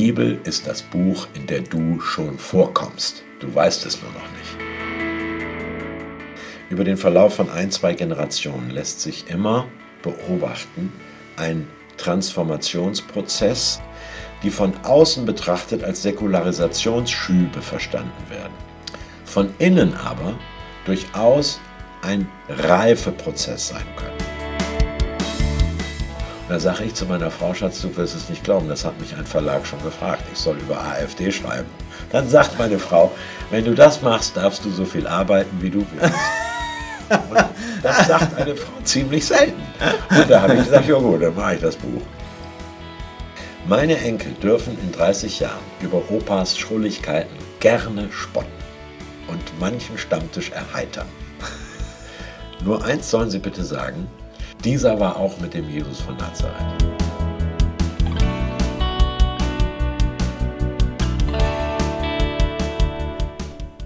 Bibel ist das Buch, in der du schon vorkommst. Du weißt es nur noch nicht. Über den Verlauf von ein, zwei Generationen lässt sich immer beobachten ein Transformationsprozess, die von außen betrachtet als Säkularisationsschübe verstanden werden. Von innen aber durchaus ein Reifeprozess sein können. Da sage ich zu meiner Frau, Schatz, du wirst es nicht glauben, das hat mich ein Verlag schon gefragt. Ich soll über AfD schreiben. Dann sagt meine Frau, wenn du das machst, darfst du so viel arbeiten, wie du willst. Und das sagt eine Frau ziemlich selten. Und da habe ich gesagt, ja gut, dann mache ich das Buch. Meine Enkel dürfen in 30 Jahren über Opas Schrulligkeiten gerne spotten und manchen Stammtisch erheitern. Nur eins sollen sie bitte sagen, dieser war auch mit dem Jesus von Nazareth.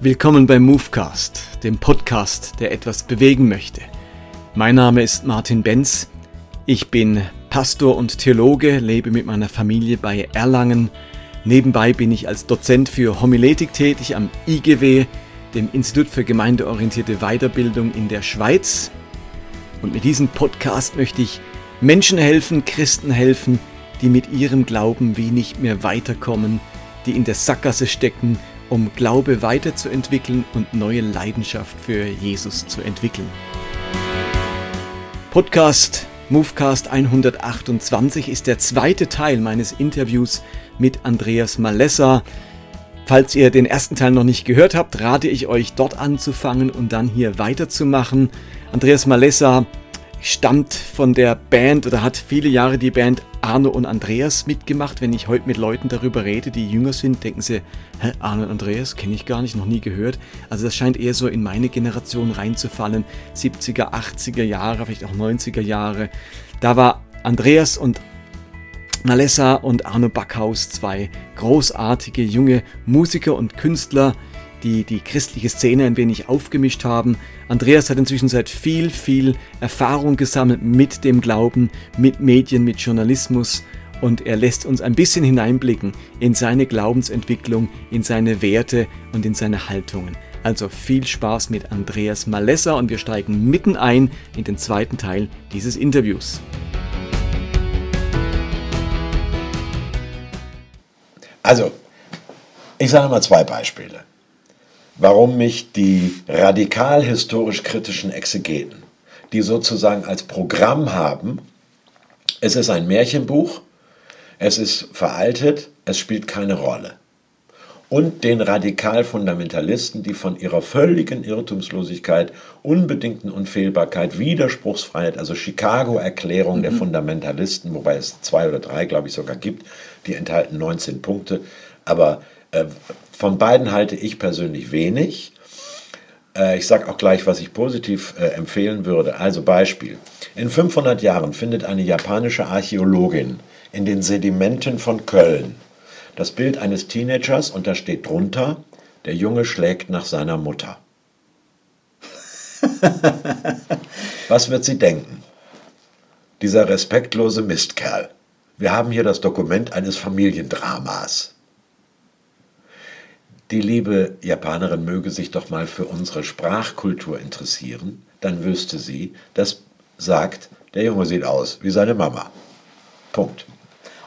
Willkommen beim Movecast, dem Podcast, der etwas bewegen möchte. Mein Name ist Martin Benz. Ich bin Pastor und Theologe, lebe mit meiner Familie bei Erlangen. Nebenbei bin ich als Dozent für Homiletik tätig am IGW, dem Institut für gemeindeorientierte Weiterbildung in der Schweiz. Und mit diesem Podcast möchte ich Menschen helfen, Christen helfen, die mit ihrem Glauben wie nicht mehr weiterkommen, die in der Sackgasse stecken, um Glaube weiterzuentwickeln und neue Leidenschaft für Jesus zu entwickeln. Podcast Movecast 128 ist der zweite Teil meines Interviews mit Andreas Malessa. Falls ihr den ersten Teil noch nicht gehört habt, rate ich euch dort anzufangen und dann hier weiterzumachen. Andreas Malessa stammt von der Band oder hat viele Jahre die Band Arno und Andreas mitgemacht. Wenn ich heute mit Leuten darüber rede, die jünger sind, denken sie, hä, Arno und Andreas kenne ich gar nicht, noch nie gehört. Also das scheint eher so in meine Generation reinzufallen. 70er, 80er Jahre, vielleicht auch 90er Jahre. Da war Andreas und Malessa und Arno Backhaus zwei großartige junge Musiker und Künstler, die die christliche Szene ein wenig aufgemischt haben. Andreas hat inzwischen seit viel, viel Erfahrung gesammelt mit dem Glauben, mit Medien, mit Journalismus und er lässt uns ein bisschen hineinblicken in seine Glaubensentwicklung, in seine Werte und in seine Haltungen. Also viel Spaß mit Andreas Malessa und wir steigen mitten ein in den zweiten Teil dieses Interviews. Also, ich sage mal zwei Beispiele warum mich die radikal historisch kritischen Exegeten, die sozusagen als Programm haben, es ist ein Märchenbuch, es ist veraltet, es spielt keine Rolle. Und den Radikalfundamentalisten, die von ihrer völligen Irrtumslosigkeit, unbedingten Unfehlbarkeit, Widerspruchsfreiheit, also Chicago-Erklärung mhm. der Fundamentalisten, wobei es zwei oder drei, glaube ich, sogar gibt, die enthalten 19 Punkte, aber äh, von beiden halte ich persönlich wenig. Äh, ich sage auch gleich, was ich positiv äh, empfehlen würde. Also Beispiel. In 500 Jahren findet eine japanische Archäologin in den Sedimenten von Köln das Bild eines Teenagers und da steht drunter, der Junge schlägt nach seiner Mutter. Was wird sie denken? Dieser respektlose Mistkerl. Wir haben hier das Dokument eines Familiendramas. Die liebe Japanerin möge sich doch mal für unsere Sprachkultur interessieren, dann wüsste sie, das sagt, der Junge sieht aus wie seine Mama. Punkt.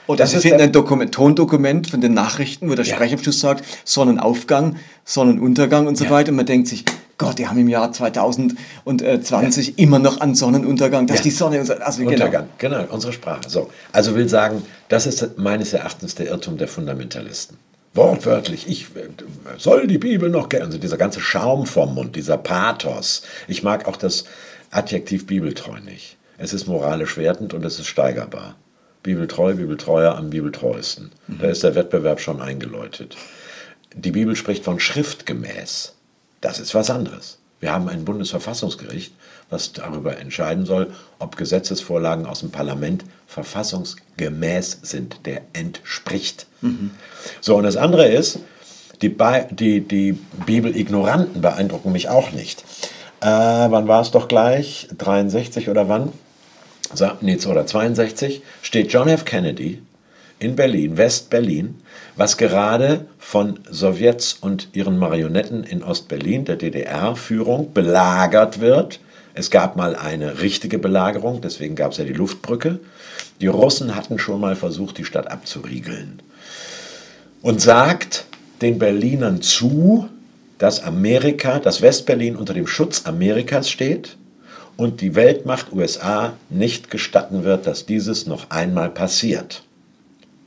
Oder das Sie finden ein Dokument, Tondokument von den Nachrichten, wo der ja. Sprecher am Schluss sagt, Sonnenaufgang, Sonnenuntergang und so ja. weiter. Und man denkt sich, Gott, die haben im Jahr 2020 ja. immer noch an Sonnenuntergang, dass die Sonne... Also genau. Untergang, genau. genau, unsere Sprache. So. Also will sagen, das ist meines Erachtens der Irrtum der Fundamentalisten wortwörtlich, ich soll die Bibel noch kennen. Also dieser ganze Schaum vom Mund, dieser Pathos. Ich mag auch das Adjektiv bibeltreu nicht. Es ist moralisch wertend und es ist steigerbar. Bibeltreu, Bibeltreuer am Bibeltreuesten. Mhm. Da ist der Wettbewerb schon eingeläutet. Die Bibel spricht von schriftgemäß. Das ist was anderes. Wir haben ein Bundesverfassungsgericht, was darüber entscheiden soll, ob Gesetzesvorlagen aus dem Parlament verfassungsgemäß sind. Der entspricht. Mhm. So, und das andere ist, die, die, die Bibel-Ignoranten beeindrucken mich auch nicht. Äh, wann war es doch gleich? 63 oder wann? Nee, oder 62 steht John F. Kennedy in Berlin, West-Berlin, was gerade von Sowjets und ihren Marionetten in Ost-Berlin, der DDR-Führung, belagert wird. Es gab mal eine richtige Belagerung, deswegen gab es ja die Luftbrücke. Die Russen hatten schon mal versucht, die Stadt abzuriegeln. Und sagt den Berlinern zu, dass Amerika, dass West-Berlin unter dem Schutz Amerikas steht und die Weltmacht USA nicht gestatten wird, dass dieses noch einmal passiert.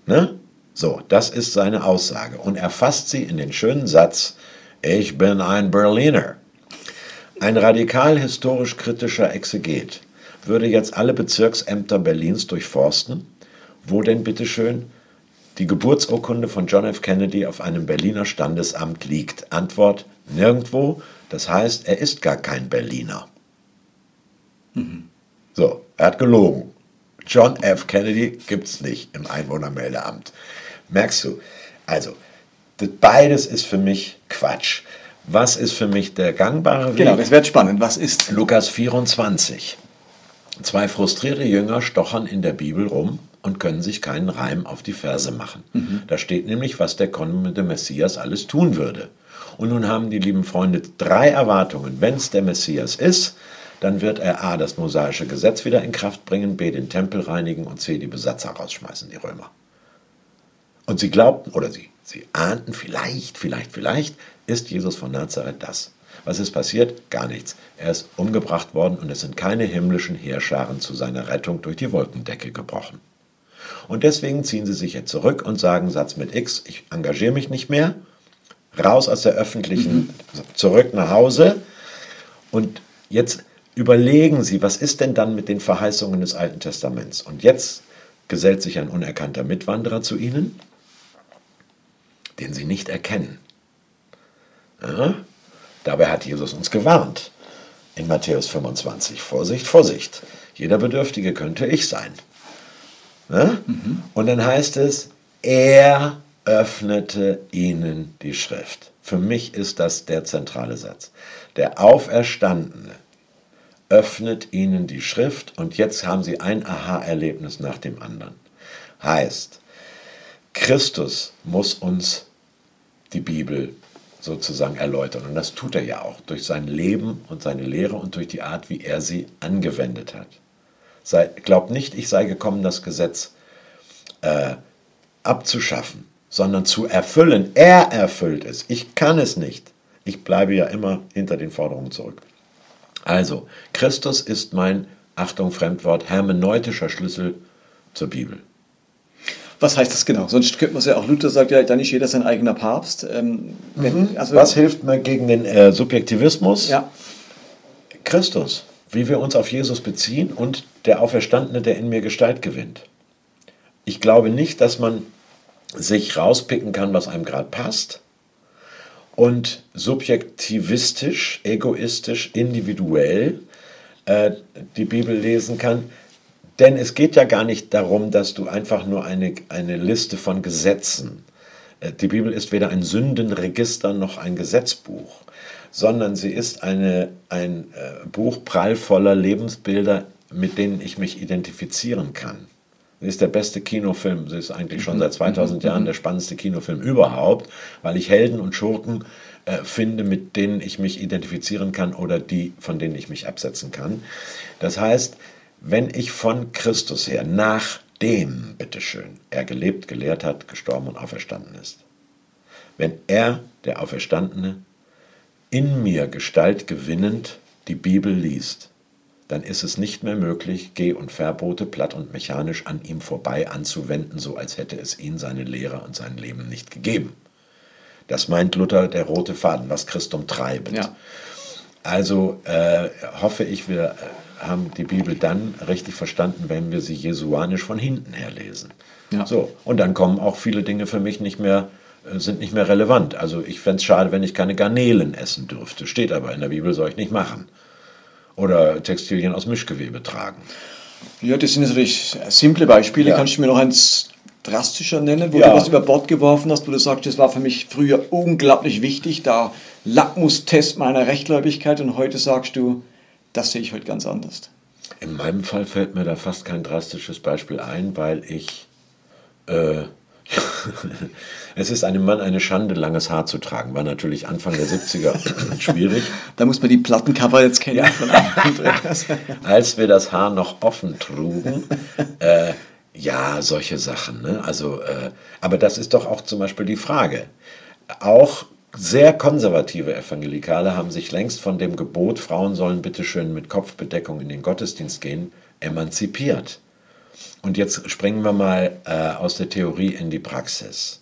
Ne? So, das ist seine Aussage. Und er fasst sie in den schönen Satz, ich bin ein Berliner. Ein radikal historisch kritischer Exeget würde jetzt alle Bezirksämter Berlins durchforsten, wo denn bitteschön die Geburtsurkunde von John F. Kennedy auf einem Berliner Standesamt liegt. Antwort nirgendwo. Das heißt, er ist gar kein Berliner. Mhm. So, er hat gelogen. John F. Kennedy gibt es nicht im Einwohnermeldeamt. Merkst du? Also, beides ist für mich Quatsch. Was ist für mich der gangbare Weg? Genau, das wird spannend. Was ist? Lukas 24. Zwei frustrierte Jünger stochern in der Bibel rum und können sich keinen Reim auf die Verse machen. Mhm. Da steht nämlich, was der kommende Messias alles tun würde. Und nun haben die lieben Freunde drei Erwartungen. Wenn es der Messias ist, dann wird er A, das mosaische Gesetz wieder in Kraft bringen, B, den Tempel reinigen und C, die Besatzer rausschmeißen, die Römer. Und sie glaubten, oder sie, sie ahnten, vielleicht, vielleicht, vielleicht ist Jesus von Nazareth das. Was ist passiert? Gar nichts. Er ist umgebracht worden und es sind keine himmlischen Heerscharen zu seiner Rettung durch die Wolkendecke gebrochen. Und deswegen ziehen sie sich jetzt zurück und sagen Satz mit X, ich engagiere mich nicht mehr, raus aus der öffentlichen, mhm. zurück nach Hause. Und jetzt überlegen Sie, was ist denn dann mit den Verheißungen des Alten Testaments? Und jetzt gesellt sich ein unerkannter Mitwanderer zu Ihnen, den Sie nicht erkennen. Ja? Dabei hat Jesus uns gewarnt in Matthäus 25. Vorsicht, Vorsicht. Jeder Bedürftige könnte ich sein. Ja? Mhm. Und dann heißt es, er öffnete ihnen die Schrift. Für mich ist das der zentrale Satz. Der Auferstandene öffnet ihnen die Schrift und jetzt haben sie ein Aha-Erlebnis nach dem anderen. Heißt, Christus muss uns die Bibel sozusagen erläutern. Und das tut er ja auch durch sein Leben und seine Lehre und durch die Art, wie er sie angewendet hat. Sei, glaubt nicht, ich sei gekommen, das Gesetz äh, abzuschaffen, sondern zu erfüllen. Er erfüllt es. Ich kann es nicht. Ich bleibe ja immer hinter den Forderungen zurück. Also, Christus ist mein, Achtung, Fremdwort, hermeneutischer Schlüssel zur Bibel. Was heißt das genau? Sonst könnte man es ja auch, Luther sagt ja, dann ist jeder sein eigener Papst. Ähm, mhm. also, Was hilft mir gegen den äh, Subjektivismus? Ja. Christus, wie wir uns auf Jesus beziehen und der Auferstandene, der in mir Gestalt gewinnt. Ich glaube nicht, dass man sich rauspicken kann, was einem gerade passt, und subjektivistisch, egoistisch, individuell äh, die Bibel lesen kann. Denn es geht ja gar nicht darum, dass du einfach nur eine, eine Liste von Gesetzen, äh, die Bibel ist weder ein Sündenregister noch ein Gesetzbuch, sondern sie ist eine, ein äh, Buch prallvoller Lebensbilder, mit denen ich mich identifizieren kann. Sie ist der beste Kinofilm. Sie ist eigentlich schon mhm. seit 2000 Jahren mhm. der spannendste Kinofilm überhaupt, weil ich Helden und Schurken äh, finde, mit denen ich mich identifizieren kann oder die, von denen ich mich absetzen kann. Das heißt, wenn ich von Christus her, nachdem, bitteschön, er gelebt, gelehrt hat, gestorben und auferstanden ist, wenn er, der Auferstandene, in mir Gestalt gewinnend die Bibel liest, dann ist es nicht mehr möglich, Geh- und Verbote platt und mechanisch an ihm vorbei anzuwenden, so als hätte es ihn, seine Lehre und sein Leben nicht gegeben. Das meint Luther der rote Faden, was Christum treibet. Ja. Also äh, hoffe ich, wir äh, haben die Bibel dann richtig verstanden, wenn wir sie jesuanisch von hinten her lesen. Ja. So, und dann kommen auch viele Dinge für mich nicht mehr, äh, sind nicht mehr relevant. Also ich fände es schade, wenn ich keine Garnelen essen dürfte. Steht aber in der Bibel, soll ich nicht machen oder Textilien aus Mischgewebe tragen. Ja, das sind natürlich simple Beispiele. Ja. Kannst du mir noch eins drastischer nennen, wo ja. du was über Bord geworfen hast, wo du sagst, das war für mich früher unglaublich wichtig, da Lackmustest meiner Rechtgläubigkeit und heute sagst du, das sehe ich heute ganz anders. In meinem Fall fällt mir da fast kein drastisches Beispiel ein, weil ich Äh, es ist einem Mann eine Schande, langes Haar zu tragen. War natürlich Anfang der 70er schwierig. Da muss man die Plattencover jetzt kennen. Ja. Als wir das Haar noch offen trugen, äh, ja, solche Sachen. Ne? Also, äh, aber das ist doch auch zum Beispiel die Frage. Auch sehr konservative Evangelikale haben sich längst von dem Gebot, Frauen sollen bitteschön mit Kopfbedeckung in den Gottesdienst gehen, emanzipiert. Und jetzt springen wir mal äh, aus der Theorie in die Praxis.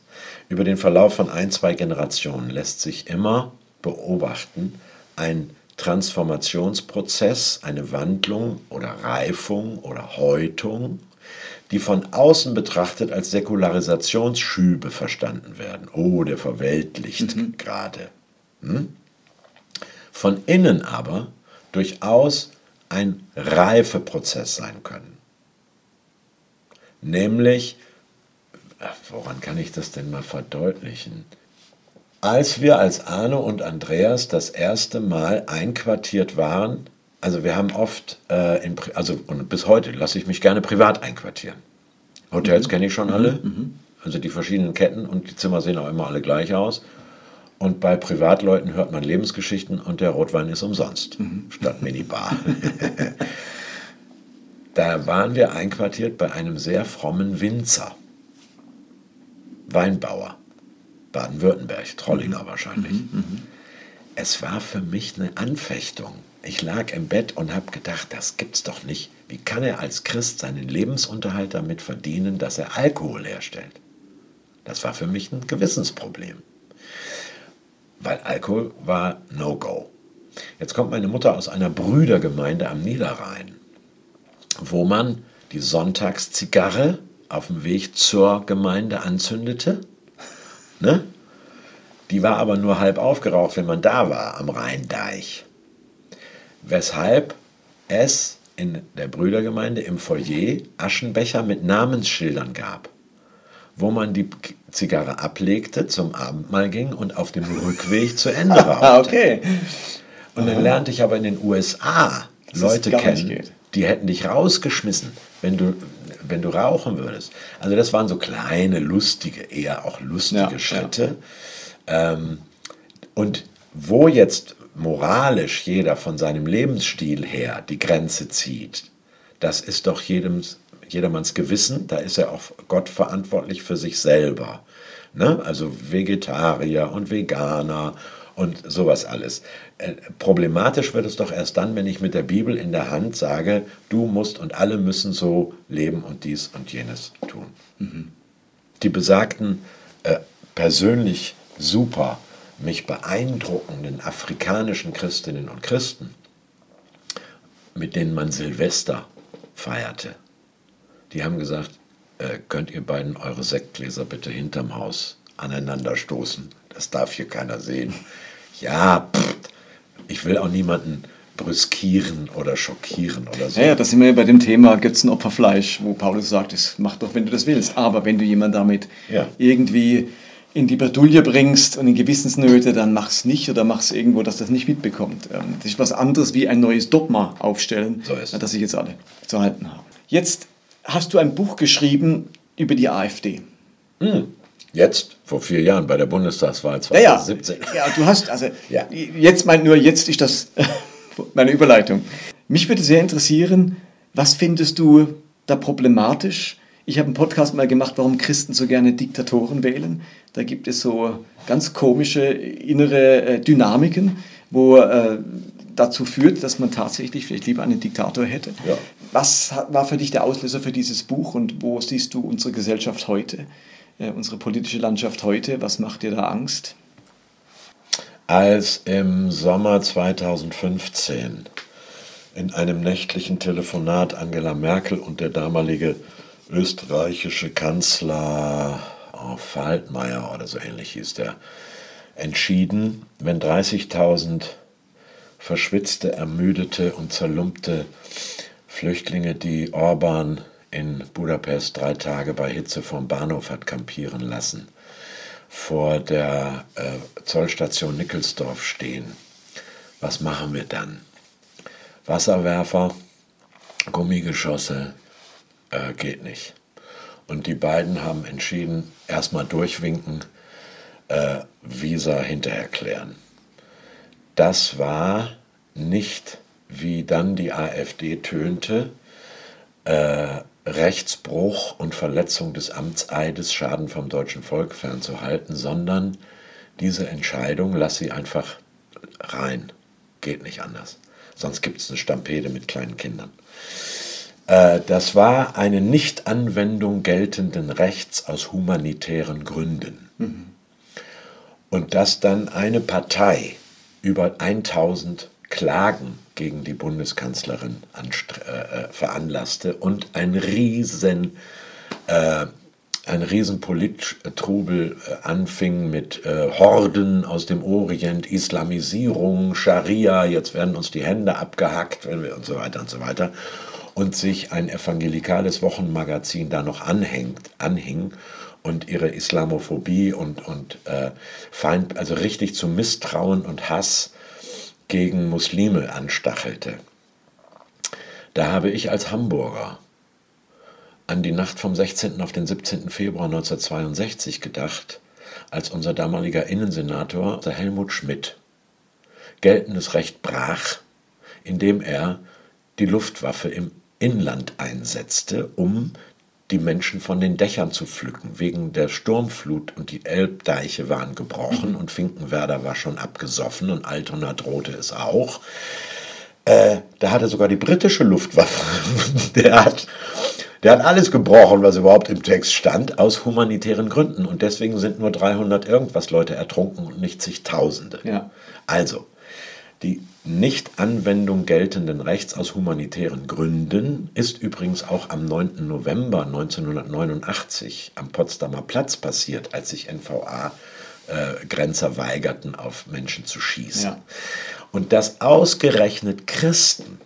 Über den Verlauf von ein, zwei Generationen lässt sich immer beobachten, ein Transformationsprozess, eine Wandlung oder Reifung oder Häutung, die von außen betrachtet als Säkularisationsschübe verstanden werden. Oh, der verweltlicht mhm. gerade. Hm? Von innen aber durchaus ein Reifeprozess sein können. Nämlich, woran kann ich das denn mal verdeutlichen? Als wir als Arno und Andreas das erste Mal einquartiert waren, also wir haben oft, äh, in, also und bis heute lasse ich mich gerne privat einquartieren. Hotels mhm. kenne ich schon alle, mhm. mhm. also die verschiedenen Ketten und die Zimmer sehen auch immer alle gleich aus. Und bei Privatleuten hört man Lebensgeschichten und der Rotwein ist umsonst, mhm. statt Minibar. Da waren wir einquartiert bei einem sehr frommen Winzer, Weinbauer, Baden-Württemberg, Trollinger mhm. wahrscheinlich. Mhm, mhm, es war für mich eine Anfechtung. Ich lag im Bett und habe gedacht, das gibt's doch nicht. Wie kann er als Christ seinen Lebensunterhalt damit verdienen, dass er Alkohol herstellt? Das war für mich ein Gewissensproblem. Weil Alkohol war No-Go. Jetzt kommt meine Mutter aus einer Brüdergemeinde am Niederrhein wo man die Sonntagszigarre auf dem Weg zur Gemeinde anzündete. Ne? Die war aber nur halb aufgeraucht, wenn man da war, am Rheindeich. Weshalb es in der Brüdergemeinde im Foyer Aschenbecher mit Namensschildern gab, wo man die Zigarre ablegte, zum Abendmahl ging und auf dem Rückweg zu Ende rauchte. okay. Und dann lernte ich aber in den USA Leute kennen, die hätten dich rausgeschmissen, wenn du, wenn du rauchen würdest. Also das waren so kleine, lustige, eher auch lustige ja, Schritte. Ja. Ähm, und wo jetzt moralisch jeder von seinem Lebensstil her die Grenze zieht, das ist doch jedem, jedermanns Gewissen, da ist er auch Gott verantwortlich für sich selber. Ne? Also Vegetarier und Veganer und sowas alles. Äh, problematisch wird es doch erst dann, wenn ich mit der Bibel in der Hand sage, du musst und alle müssen so leben und dies und jenes tun. Mhm. Die besagten äh, persönlich super, mich beeindruckenden afrikanischen Christinnen und Christen, mit denen man Silvester feierte, die haben gesagt, äh, könnt ihr beiden eure Sektgläser bitte hinterm Haus aneinander stoßen. Das darf hier keiner sehen ja, pff, ich will auch niemanden brüskieren oder schockieren oder so. Ja, ja das sind wir bei dem Thema, gibt es ein Opferfleisch, wo Paulus sagt, das mach doch, wenn du das willst. Aber wenn du jemanden damit ja. irgendwie in die Bredouille bringst und in Gewissensnöte, dann mach es nicht oder mach es irgendwo, dass das nicht mitbekommt. Ähm, das ist was anderes wie ein neues Dogma aufstellen, so das sich jetzt alle zu halten haben. Jetzt hast du ein Buch geschrieben über die AfD. Mhm. Jetzt, vor vier Jahren, bei der Bundestagswahl 2017. Ja, ja. ja du hast, also, ja. jetzt meint nur, jetzt ist das meine Überleitung. Mich würde sehr interessieren, was findest du da problematisch? Ich habe einen Podcast mal gemacht, warum Christen so gerne Diktatoren wählen. Da gibt es so ganz komische innere äh, Dynamiken, wo äh, dazu führt, dass man tatsächlich vielleicht lieber einen Diktator hätte. Ja. Was war für dich der Auslöser für dieses Buch und wo siehst du unsere Gesellschaft heute? Äh, unsere politische Landschaft heute? Was macht dir da Angst? Als im Sommer 2015 in einem nächtlichen Telefonat Angela Merkel und der damalige österreichische Kanzler oh, Faltmeier oder so ähnlich hieß der, entschieden, wenn 30.000 verschwitzte, ermüdete und zerlumpte Flüchtlinge, die Orban in Budapest drei Tage bei Hitze vom Bahnhof hat kampieren lassen, vor der äh, Zollstation Nickelsdorf stehen. Was machen wir dann? Wasserwerfer, Gummigeschosse, äh, geht nicht. Und die beiden haben entschieden, erstmal durchwinken, äh, Visa hinterher klären. Das war nicht, wie dann die AfD tönte, äh, Rechtsbruch und Verletzung des Amtseides Schaden vom deutschen Volk fernzuhalten, sondern diese Entscheidung, lass sie einfach rein. Geht nicht anders. Sonst gibt es eine Stampede mit kleinen Kindern. Äh, das war eine Nichtanwendung geltenden Rechts aus humanitären Gründen. Mhm. Und dass dann eine Partei über 1000 Klagen gegen die Bundeskanzlerin äh, äh, veranlasste und ein riesen, äh, ein riesen Polittrubel äh, anfing mit äh, Horden aus dem Orient, Islamisierung, Scharia, jetzt werden uns die Hände abgehackt wenn wir, und so weiter und so weiter. Und sich ein evangelikales Wochenmagazin da noch anhängt, anhing und ihre Islamophobie und, und äh, Feind, also richtig zu Misstrauen und Hass gegen Muslime anstachelte. Da habe ich als Hamburger an die Nacht vom 16. auf den 17. Februar 1962 gedacht, als unser damaliger Innensenator, Helmut Schmidt, geltendes Recht brach, indem er die Luftwaffe im Inland einsetzte, um die Menschen von den Dächern zu pflücken. Wegen der Sturmflut und die Elbdeiche waren gebrochen und Finkenwerder war schon abgesoffen und Altona drohte es auch. Äh, da hatte sogar die britische Luftwaffe, der hat, der hat alles gebrochen, was überhaupt im Text stand, aus humanitären Gründen. Und deswegen sind nur 300 irgendwas Leute ertrunken und nicht zigtausende. Ja. Also, die Nichtanwendung geltenden Rechts aus humanitären Gründen ist übrigens auch am 9. November 1989 am Potsdamer Platz passiert, als sich NVA-Grenzer äh, weigerten, auf Menschen zu schießen. Ja. Und dass ausgerechnet Christen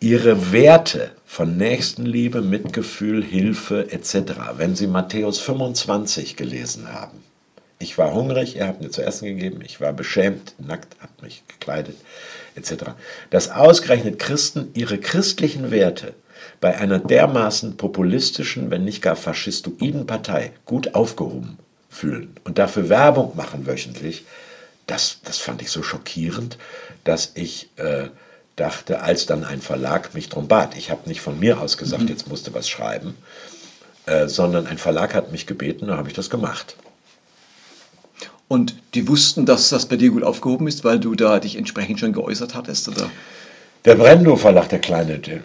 ihre Werte von Nächstenliebe, Mitgefühl, Hilfe etc., wenn sie Matthäus 25 gelesen haben, ich war hungrig, er hat mir zu essen gegeben, ich war beschämt, nackt, hat mich gekleidet, etc. Dass ausgerechnet Christen ihre christlichen Werte bei einer dermaßen populistischen, wenn nicht gar faschistoiden Partei gut aufgehoben fühlen und dafür Werbung machen wöchentlich, das, das fand ich so schockierend, dass ich äh, dachte, als dann ein Verlag mich drum bat, ich habe nicht von mir aus gesagt, mhm. jetzt musste was schreiben, äh, sondern ein Verlag hat mich gebeten, da habe ich das gemacht. Und die wussten, dass das bei dir gut aufgehoben ist, weil du da dich entsprechend schon geäußert hattest, oder? Der Brendo Verlag, der kleine, den,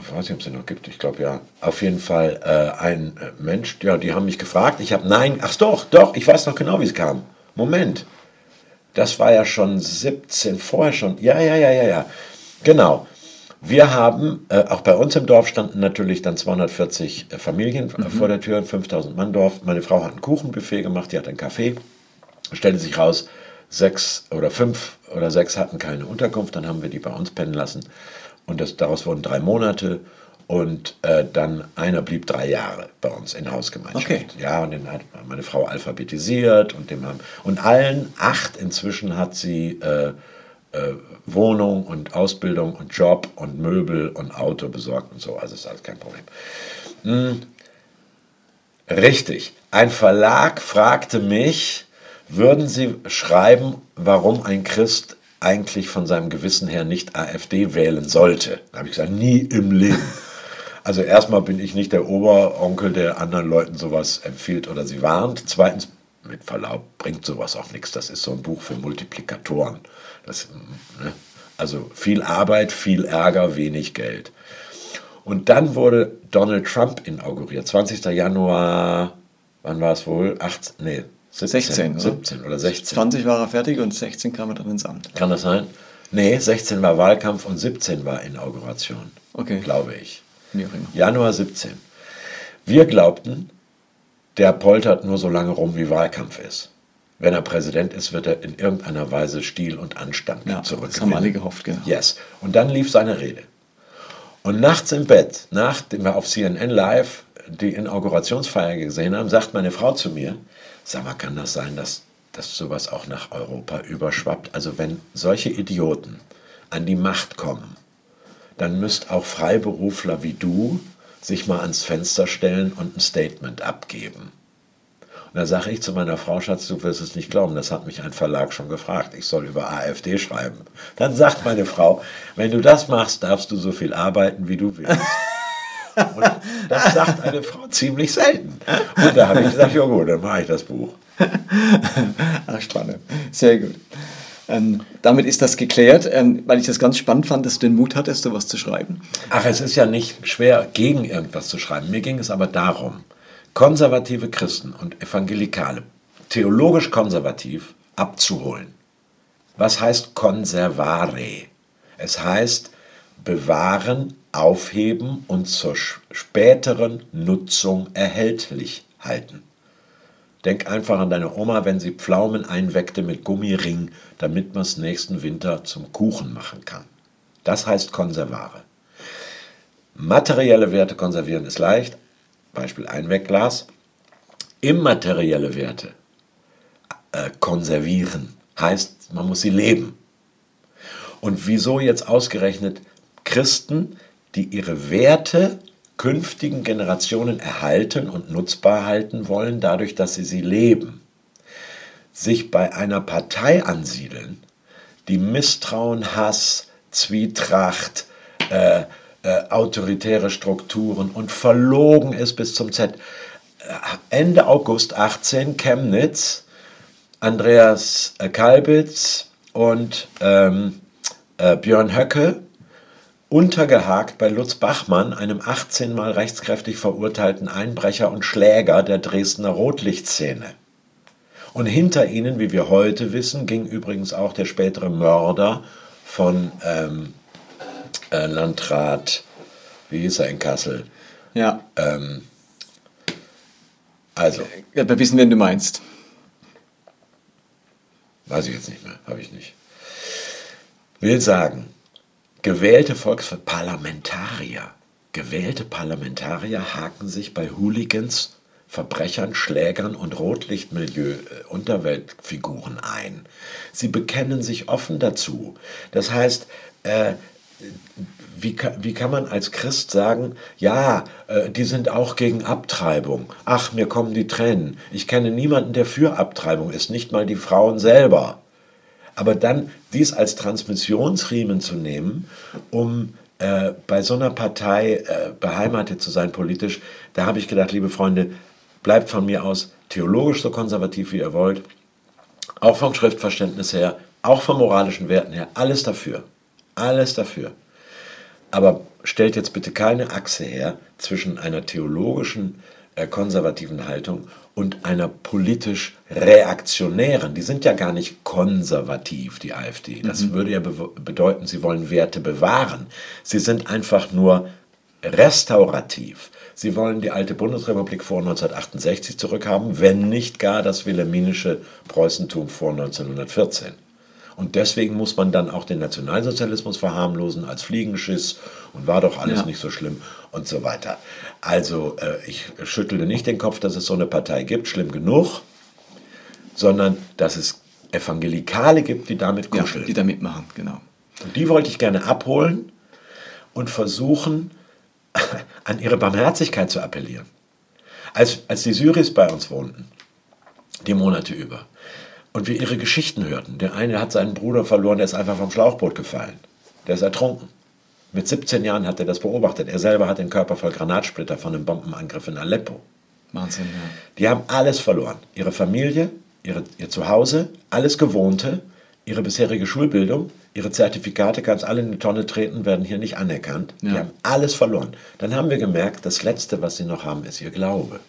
ich weiß nicht, ob es den noch gibt, ich glaube ja. Auf jeden Fall äh, ein äh, Mensch, ja, die haben mich gefragt, ich habe nein, ach doch, doch, ich weiß noch genau, wie es kam. Moment, das war ja schon 17, vorher schon, ja, ja, ja, ja, ja, genau. Wir haben, äh, auch bei uns im Dorf standen natürlich dann 240 äh, Familien mhm. vor der Tür, 5000 Mann Dorf. Meine Frau hat ein Kuchenbuffet gemacht, die hat einen Kaffee stellte sich raus, sechs oder fünf oder sechs hatten keine Unterkunft, dann haben wir die bei uns pennen lassen und das, daraus wurden drei Monate und äh, dann einer blieb drei Jahre bei uns in Hausgemeinschaft. Okay. Ja, und den hat meine Frau alphabetisiert und dem haben, und allen acht inzwischen hat sie äh, äh, Wohnung und Ausbildung und Job und Möbel und Auto besorgt und so, also ist alles kein Problem. Hm. Richtig. Ein Verlag fragte mich, würden Sie schreiben, warum ein Christ eigentlich von seinem Gewissen her nicht AfD wählen sollte? Da habe ich gesagt, nie im Leben. Also erstmal bin ich nicht der Oberonkel, der anderen Leuten sowas empfiehlt oder sie warnt. Zweitens, mit Verlaub, bringt sowas auch nichts. Das ist so ein Buch für Multiplikatoren. Das, ne? Also viel Arbeit, viel Ärger, wenig Geld. Und dann wurde Donald Trump inauguriert. 20. Januar, wann war es wohl? 18, nee, 17, 16, 17 oder 16. 20 war er fertig und 16 kam er dann ins Amt. Kann das sein? Nee, 16 war Wahlkampf und 17 war Inauguration. Okay. Glaube ich. Januar 17. Wir glaubten, der poltert nur so lange rum, wie Wahlkampf ist. Wenn er Präsident ist, wird er in irgendeiner Weise Stil und Anstand ja, zurückgewinnen. Das haben alle gehofft, genau. Yes. Und dann lief seine Rede. Und nachts im Bett, nachdem wir auf CNN Live die Inaugurationsfeier gesehen haben, sagt meine Frau zu mir, Sag mal, kann das sein, dass, dass sowas auch nach Europa überschwappt? Also wenn solche Idioten an die Macht kommen, dann müsst auch Freiberufler wie du sich mal ans Fenster stellen und ein Statement abgeben. Und da sage ich zu meiner Frau, Schatz, du wirst es nicht glauben, das hat mich ein Verlag schon gefragt, ich soll über AfD schreiben. Dann sagt meine Frau, wenn du das machst, darfst du so viel arbeiten, wie du willst. Und das sagt eine Frau ziemlich selten. Und da habe ich gesagt, ja gut, dann mache ich das Buch. Ach, spannend. Sehr gut. Ähm, damit ist das geklärt, ähm, weil ich das ganz spannend fand, dass du den Mut hattest, sowas zu schreiben. Ach, es ist ja nicht schwer, gegen irgendwas zu schreiben. Mir ging es aber darum, konservative Christen und Evangelikale, theologisch konservativ, abzuholen. Was heißt conservare? Es heißt bewahren, aufheben und zur späteren Nutzung erhältlich halten. Denk einfach an deine Oma, wenn sie Pflaumen einweckte mit Gummiring, damit man es nächsten Winter zum Kuchen machen kann. Das heißt Konservare. Materielle Werte konservieren ist leicht, Beispiel Einwegglas. Immaterielle Werte äh, konservieren heißt, man muss sie leben. Und wieso jetzt ausgerechnet Christen, die ihre Werte künftigen Generationen erhalten und nutzbar halten wollen, dadurch, dass sie sie leben, sich bei einer Partei ansiedeln, die Misstrauen, Hass, Zwietracht, äh, äh, autoritäre Strukturen und verlogen ist bis zum Z. Äh, Ende August 18 Chemnitz, Andreas äh, Kalbitz und ähm, äh, Björn Höcke untergehakt bei Lutz Bachmann, einem 18 Mal rechtskräftig verurteilten Einbrecher und Schläger der Dresdner Rotlichtszene. Und hinter ihnen, wie wir heute wissen, ging übrigens auch der spätere Mörder von ähm, äh, Landrat, wie hieß er in Kassel? Ja. Ähm, also. Ja, wir wissen, wen du meinst. Weiß ich jetzt nicht mehr, habe ich nicht. Will sagen, gewählte Volksparlamentarier, gewählte Parlamentarier haken sich bei Hooligans, Verbrechern, Schlägern und Rotlichtmilieu-Unterweltfiguren äh, ein. Sie bekennen sich offen dazu. Das heißt, äh, wie, wie kann man als Christ sagen, ja, äh, die sind auch gegen Abtreibung. Ach, mir kommen die Tränen. Ich kenne niemanden, der für Abtreibung ist, nicht mal die Frauen selber. Aber dann dies als Transmissionsriemen zu nehmen, um äh, bei so einer Partei äh, beheimatet zu sein politisch, da habe ich gedacht, liebe Freunde, bleibt von mir aus theologisch so konservativ, wie ihr wollt, auch vom Schriftverständnis her, auch von moralischen Werten her, alles dafür. Alles dafür. Aber stellt jetzt bitte keine Achse her zwischen einer theologischen äh, konservativen Haltung und einer politisch reaktionären. Die sind ja gar nicht konservativ, die AfD. Das mhm. würde ja be bedeuten, sie wollen Werte bewahren. Sie sind einfach nur restaurativ. Sie wollen die alte Bundesrepublik vor 1968 zurückhaben, wenn nicht gar das wilhelminische Preußentum vor 1914. Und deswegen muss man dann auch den Nationalsozialismus verharmlosen als Fliegenschiss und war doch alles ja. nicht so schlimm und so weiter. Also äh, ich schüttelte nicht den Kopf, dass es so eine Partei gibt, schlimm genug, sondern dass es Evangelikale gibt, die damit kuscheln. Ja, die da mitmachen, genau. Und die wollte ich gerne abholen und versuchen, an ihre Barmherzigkeit zu appellieren. Als, als die Syris bei uns wohnten, die Monate über, und wir ihre Geschichten hörten. Der eine hat seinen Bruder verloren, der ist einfach vom Schlauchboot gefallen. Der ist ertrunken. Mit 17 Jahren hat er das beobachtet. Er selber hat den Körper voll Granatsplitter von einem Bombenangriff in Aleppo. Wahnsinn, ja. Die haben alles verloren. Ihre Familie, ihre, ihr Zuhause, alles Gewohnte, ihre bisherige Schulbildung, ihre Zertifikate, kannst alle in die Tonne treten, werden hier nicht anerkannt. Ja. Die haben alles verloren. Dann haben wir gemerkt, das Letzte, was sie noch haben, ist ihr Glaube.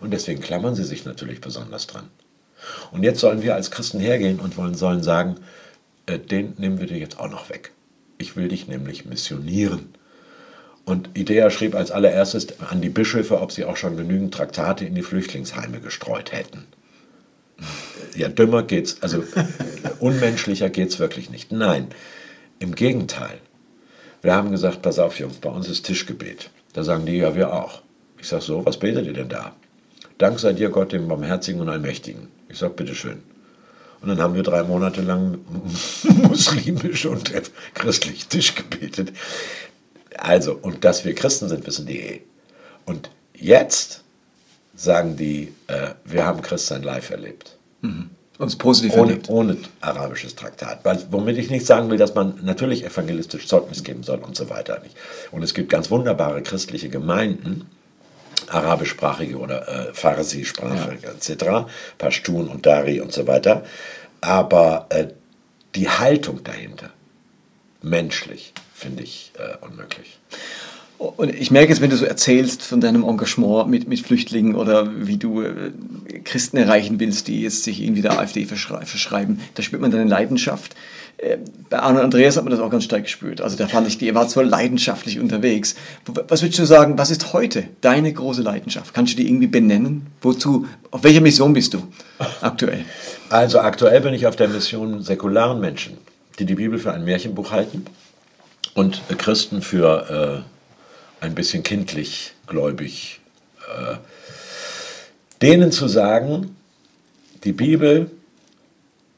Und deswegen klammern sie sich natürlich besonders dran. Und jetzt sollen wir als Christen hergehen und wollen, sollen sagen, äh, den nehmen wir dir jetzt auch noch weg. Ich will dich nämlich missionieren. Und Idea schrieb als allererstes an die Bischöfe, ob sie auch schon genügend Traktate in die Flüchtlingsheime gestreut hätten. Ja, dümmer geht's, also unmenschlicher geht's wirklich nicht. Nein, im Gegenteil. Wir haben gesagt, pass auf, Jungs, bei uns ist Tischgebet. Da sagen die, ja, wir auch. Ich sage so, was betet ihr denn da? Dank sei dir Gott, dem Barmherzigen und Allmächtigen. Ich sage, bitteschön. Und dann haben wir drei Monate lang muslimisch und christlich Tisch gebetet. Also, und dass wir Christen sind, wissen die eh. Und jetzt sagen die, äh, wir haben Christsein live erlebt. Mhm. Und es positiv ohne, erlebt. Ohne arabisches Traktat. Weil, womit ich nicht sagen will, dass man natürlich evangelistisch Zeugnis geben soll und so weiter nicht. Und es gibt ganz wunderbare christliche Gemeinden, arabischsprachige oder äh, Farsi-sprachige ja. etc., Pashtun und Dari und so weiter. Aber äh, die Haltung dahinter, menschlich, finde ich äh, unmöglich. Und ich merke jetzt, wenn du so erzählst von deinem Engagement mit, mit Flüchtlingen oder wie du äh, Christen erreichen willst, die jetzt sich irgendwie der AfD verschrei verschreiben, da spürt man deine Leidenschaft. Äh, bei Arno Andreas hat man das auch ganz stark gespürt. Also da fand ich, ihr wart so leidenschaftlich unterwegs. Was würdest du sagen, was ist heute deine große Leidenschaft? Kannst du die irgendwie benennen? Wozu, auf welcher Mission bist du aktuell? Also aktuell bin ich auf der Mission säkularen Menschen, die die Bibel für ein Märchenbuch halten und Christen für... Äh, ein bisschen kindlich gläubig, äh, denen zu sagen, die Bibel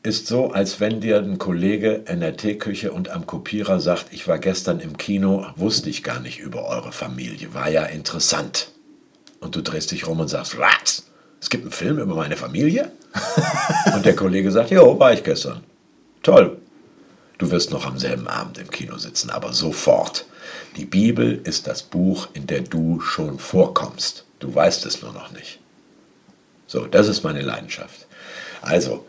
ist so, als wenn dir ein Kollege in der Teeküche und am Kopierer sagt, ich war gestern im Kino, wusste ich gar nicht über eure Familie, war ja interessant. Und du drehst dich rum und sagst, was? Es gibt einen Film über meine Familie? und der Kollege sagt, jo, war ich gestern. Toll. Du wirst noch am selben Abend im Kino sitzen, aber sofort. Die Bibel ist das Buch, in der du schon vorkommst. Du weißt es nur noch nicht. So, das ist meine Leidenschaft. Also,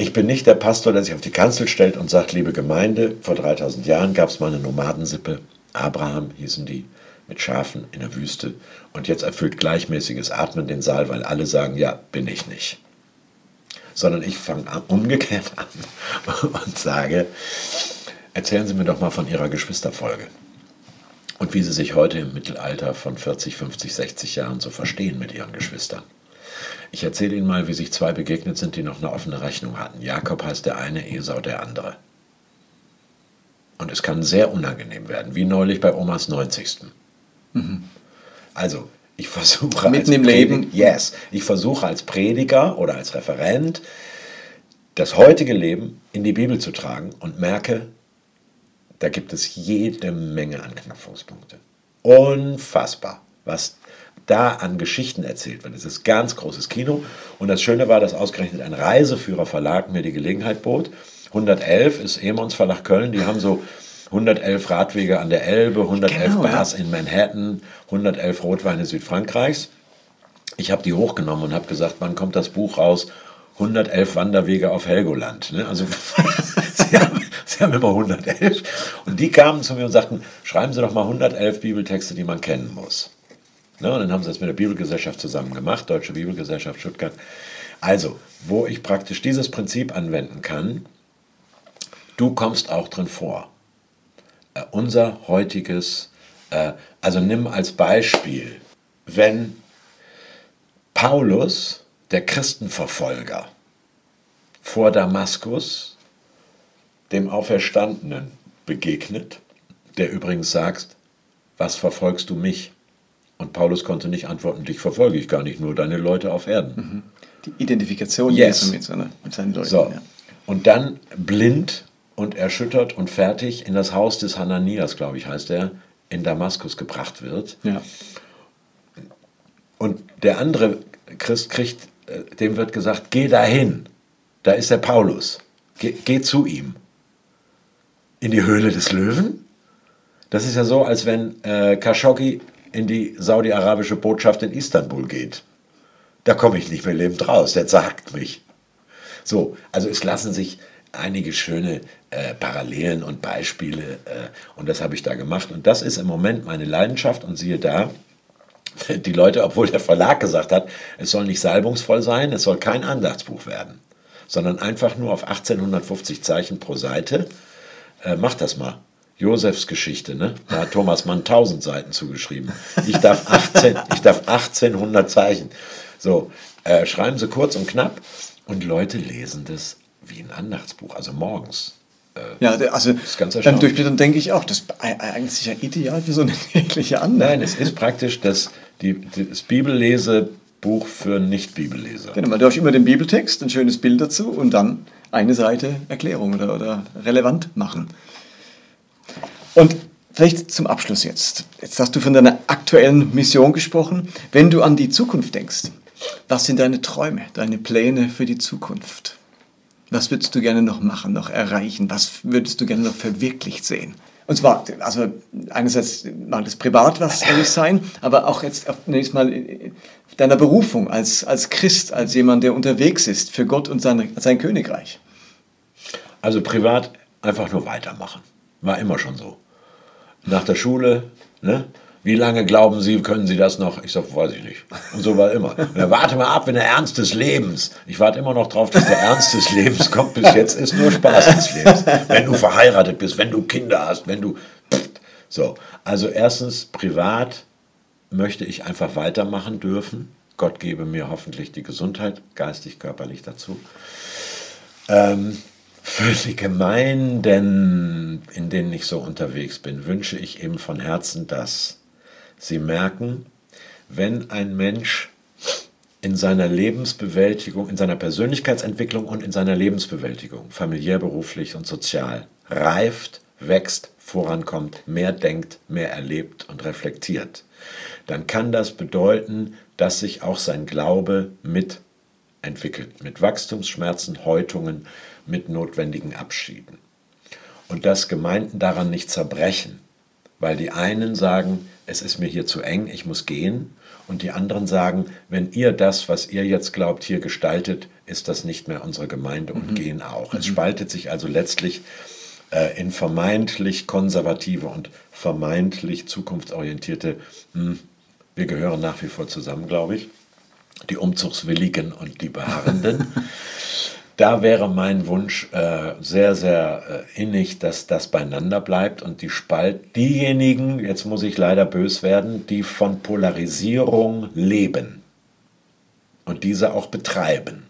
ich bin nicht der Pastor, der sich auf die Kanzel stellt und sagt, liebe Gemeinde, vor 3000 Jahren gab es mal eine Nomadensippe, Abraham hießen die, mit Schafen in der Wüste. Und jetzt erfüllt gleichmäßiges Atmen den Saal, weil alle sagen, ja, bin ich nicht. Sondern ich fange umgekehrt an und sage, Erzählen Sie mir doch mal von Ihrer Geschwisterfolge und wie Sie sich heute im Mittelalter von 40, 50, 60 Jahren so verstehen mit Ihren Geschwistern. Ich erzähle Ihnen mal, wie sich zwei begegnet sind, die noch eine offene Rechnung hatten. Jakob heißt der eine, Esau der andere. Und es kann sehr unangenehm werden, wie neulich bei Omas 90. Mhm. Also, ich versuche Mitten im Leben. Yes, ich versuche als Prediger oder als Referent das heutige Leben in die Bibel zu tragen und merke, da gibt es jede Menge Anknüpfungspunkte. Unfassbar, was da an Geschichten erzählt wird. Es ist ganz großes Kino. Und das Schöne war, dass ausgerechnet ein Reiseführerverlag mir die Gelegenheit bot. 111 ist Emons Verlag Köln. Die haben so 111 Radwege an der Elbe, 111 genau, Bars ja. in Manhattan, 111 Rotweine Südfrankreichs. Ich habe die hochgenommen und habe gesagt, wann kommt das Buch raus? 111 Wanderwege auf Helgoland. Ne? Also sie, haben, sie haben immer 111. Und die kamen zu mir und sagten, schreiben Sie doch mal 111 Bibeltexte, die man kennen muss. Ne? Und dann haben sie das mit der Bibelgesellschaft zusammen gemacht, Deutsche Bibelgesellschaft Stuttgart. Also, wo ich praktisch dieses Prinzip anwenden kann, du kommst auch drin vor. Äh, unser heutiges, äh, also nimm als Beispiel, wenn Paulus der Christenverfolger vor Damaskus dem Auferstandenen begegnet, der übrigens sagt, was verfolgst du mich? Und Paulus konnte nicht antworten, dich verfolge ich gar nicht, nur deine Leute auf Erden. Mhm. Die Identifikation yes. mit, seiner, mit seinen Leuten. So. Ja. Und dann blind und erschüttert und fertig in das Haus des Hananias, glaube ich, heißt er, in Damaskus gebracht wird. Ja. Und der andere Christ kriegt äh, dem wird gesagt, geh dahin. Da ist der Paulus. Geh, geh zu ihm. In die Höhle des Löwen? Das ist ja so, als wenn äh, Khashoggi in die saudi-arabische Botschaft in Istanbul geht. Da komme ich nicht mehr lebend raus, der zerhackt mich. So, also es lassen sich einige schöne äh, Parallelen und Beispiele äh, und das habe ich da gemacht und das ist im Moment meine Leidenschaft und siehe da, die Leute, obwohl der Verlag gesagt hat, es soll nicht salbungsvoll sein, es soll kein Andachtsbuch werden, sondern einfach nur auf 1850 Zeichen pro Seite. Äh, mach das mal. Josefs Geschichte, ne? Da hat Thomas Mann 1000 Seiten zugeschrieben. Ich darf, 18, ich darf 1800 Zeichen. So, äh, schreiben Sie kurz und knapp und Leute lesen das wie ein Andachtsbuch, also morgens. Äh, ja, also beim Durchblättern denke ich auch, das ist eigentlich ja ideal für so eine tägliche Annahme. Nein, es ist praktisch das, die, das Bibellesebuch für Nicht-Bibelleser. Genau, man darf immer den Bibeltext, ein schönes Bild dazu und dann eine Seite Erklärung oder, oder relevant machen. Und Vielleicht zum Abschluss jetzt. Jetzt hast du von deiner aktuellen Mission gesprochen. Wenn du an die Zukunft denkst, was sind deine Träume, deine Pläne für die Zukunft? Was würdest du gerne noch machen, noch erreichen? Was würdest du gerne noch verwirklicht sehen? Und zwar, also einerseits mag das privat was sein, aber auch jetzt nächstes Mal deiner Berufung als, als Christ, als jemand, der unterwegs ist für Gott und seine, sein Königreich. Also privat einfach nur weitermachen. War immer schon so. Nach der Schule, ne? Wie lange glauben Sie, können Sie das noch? Ich sage, weiß ich nicht. Und so war immer. Na, warte mal ab, wenn der Ernst des Lebens. Ich warte immer noch drauf, dass der Ernst des Lebens kommt. Bis jetzt ist nur Spaß des Lebens. Wenn du verheiratet bist, wenn du Kinder hast, wenn du. So. Also, erstens, privat möchte ich einfach weitermachen dürfen. Gott gebe mir hoffentlich die Gesundheit, geistig, körperlich dazu. Ähm, für die Gemeinden, in denen ich so unterwegs bin, wünsche ich eben von Herzen, dass Sie merken, wenn ein Mensch in seiner Lebensbewältigung, in seiner Persönlichkeitsentwicklung und in seiner Lebensbewältigung, familiär, beruflich und sozial, reift, wächst, vorankommt, mehr denkt, mehr erlebt und reflektiert, dann kann das bedeuten, dass sich auch sein Glaube mitentwickelt, mit Wachstumsschmerzen, Häutungen, mit notwendigen Abschieden. Und dass Gemeinden daran nicht zerbrechen, weil die einen sagen, es ist mir hier zu eng, ich muss gehen. Und die anderen sagen, wenn ihr das, was ihr jetzt glaubt, hier gestaltet, ist das nicht mehr unsere Gemeinde und mhm. gehen auch. Es mhm. spaltet sich also letztlich äh, in vermeintlich konservative und vermeintlich zukunftsorientierte, mh, hm, wir gehören nach wie vor zusammen, glaube ich, die Umzugswilligen und die Beharrenden. da wäre mein Wunsch äh, sehr, sehr äh, innig, dass das beieinander bleibt und die Spalt, diejenigen, jetzt muss ich leider bös werden, die von Polarisierung leben und diese auch betreiben,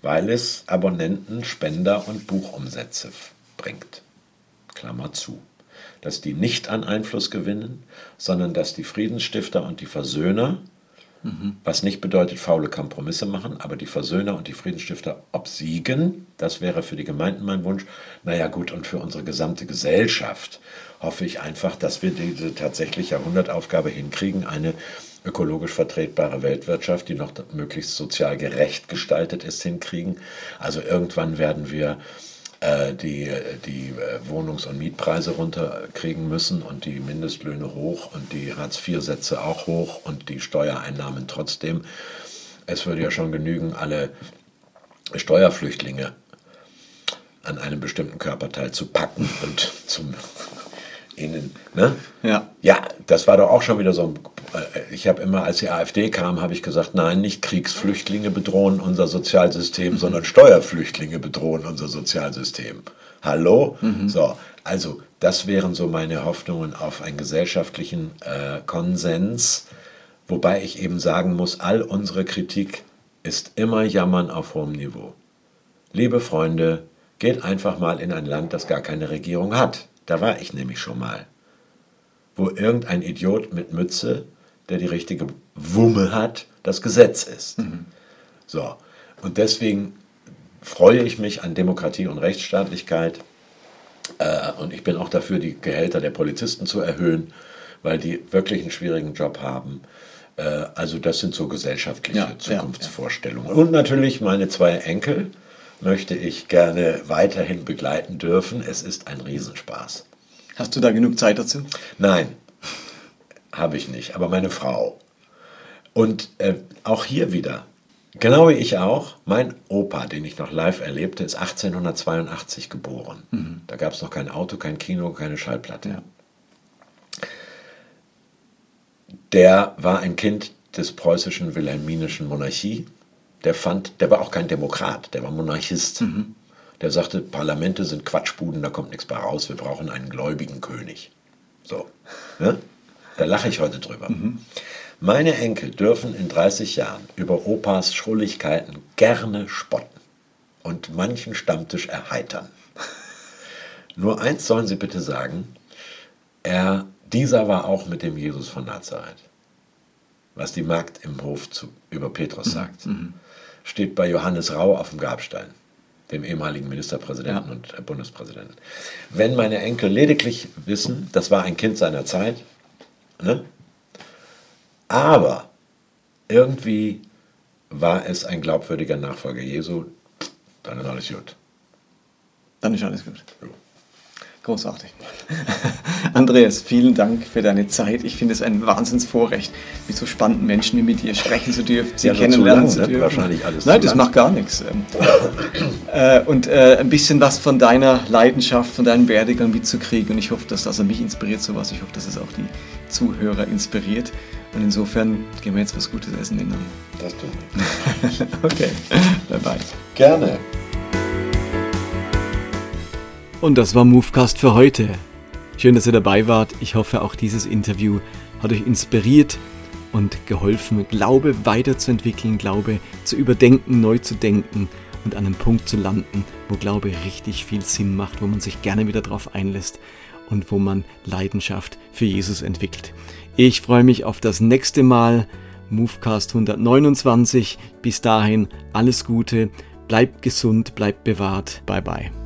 weil es Abonnenten, Spender und Buchumsätze bringt. Klammer zu. Dass die nicht an Einfluss gewinnen, sondern dass die Friedensstifter und die Versöhner Was nicht bedeutet, faule Kompromisse machen, aber die Versöhner und die Friedensstifter obsiegen. Das wäre für die Gemeinden mein Wunsch. Naja, gut, und für unsere gesamte Gesellschaft hoffe ich einfach, dass wir diese tatsächlich Jahrhundertaufgabe hinkriegen, eine ökologisch vertretbare Weltwirtschaft, die noch möglichst sozial gerecht gestaltet ist, hinkriegen. Also irgendwann werden wir die, die äh, Wohnungs- und Mietpreise runterkriegen müssen und die Mindestlöhne hoch und die Hartz-IV-Sätze auch hoch und die Steuereinnahmen trotzdem. Es würde ja schon genügen, alle Steuerflüchtlinge an einem bestimmten Körperteil zu packen und zum ihnen. Ne? Ja. ja, das war doch auch schon wieder so ein. Äh, ich habe immer, als die AfD kam, habe ich gesagt, nein, nicht Kriegsflüchtlinge bedrohen unser Sozialsystem, mhm. sondern Steuerflüchtlinge bedrohen unser Sozialsystem. Hallo? Mhm. So, also das wären so meine Hoffnungen auf einen gesellschaftlichen äh, Konsens, wobei ich eben sagen muss, all unsere Kritik ist immer Jammern auf hohem Niveau. Liebe Freunde, geht einfach mal in ein Land, das gar keine Regierung hat. Da war ich nämlich schon mal. Wo irgendein Idiot mit Mütze, der die richtige Wumme hat, das Gesetz ist. Mhm. So. Und deswegen freue ich mich an Demokratie und Rechtsstaatlichkeit. Äh, und ich bin auch dafür, die Gehälter der Polizisten zu erhöhen, weil die wirklich einen schwierigen Job haben. Äh, also das sind so gesellschaftliche ja, Zukunftsvorstellungen. Ja, ja. Und natürlich meine zwei Enkel möchte ich gerne weiterhin begleiten dürfen. Es ist ein Riesenspaß. Hast du da genug Zeit dazu? Nein, habe ich nicht, aber meine Frau. Und äh, auch hier wieder, genau wie ich auch, mein Opa, den ich noch live erlebte, ist 1882 geboren. Mhm. Da gab es noch kein Auto, kein Kino, keine Schallplatte. Ja. Der war ein Kind des preußischen wilhelminischen Monarchie der fand, der war auch kein Demokrat, der war Monarchist. Mhm. Der sagte, Parlamente sind Quatschbuden, da kommt nichts bei raus, wir brauchen einen gläubigen König. So, ne? Da lache ich heute drüber. Mhm. Meine Enkel dürfen in 30 Jahren über Opas Schrulligkeiten gerne spotten und manchen Stammtisch erheitern. Nur eins sollen sie bitte sagen, er, dieser war auch mit dem Jesus von Nazareth. Was die Magd im Hof zu, über Petrus mhm. sagt. Mhm steht bei Johannes Rau auf dem Grabstein. dem ehemaligen Ministerpräsidenten ja. und Bundespräsidenten. Wenn meine Enkel lediglich wissen, das war ein Kind seiner Zeit, ne? aber irgendwie war es ein glaubwürdiger Nachfolger Jesu, dann ist alles gut. Dann ist alles gut. Ja. Großartig. Andreas, vielen Dank für deine Zeit. Ich finde es ein Wahnsinnsvorrecht, mit so spannenden Menschen wie mit dir sprechen zu dürfen, sie ja, kennenlernen zu, lang, zu ne? dürfen. Wahrscheinlich alles. Nein, das lang. macht gar nichts. Ähm, äh, und äh, ein bisschen was von deiner Leidenschaft, von deinem Werdegang mitzukriegen. Und ich hoffe, dass das mich inspiriert, sowas. Ich hoffe, dass es auch die Zuhörer inspiriert. Und insofern gehen wir jetzt was Gutes essen miteinander. Das tun wir. okay, bye bye. Gerne. Und das war Movecast für heute. Schön, dass ihr dabei wart. Ich hoffe, auch dieses Interview hat euch inspiriert und geholfen, Glaube weiterzuentwickeln, Glaube zu überdenken, neu zu denken und an einem Punkt zu landen, wo Glaube richtig viel Sinn macht, wo man sich gerne wieder drauf einlässt und wo man Leidenschaft für Jesus entwickelt. Ich freue mich auf das nächste Mal. Movecast 129. Bis dahin alles Gute, bleibt gesund, bleibt bewahrt. Bye bye.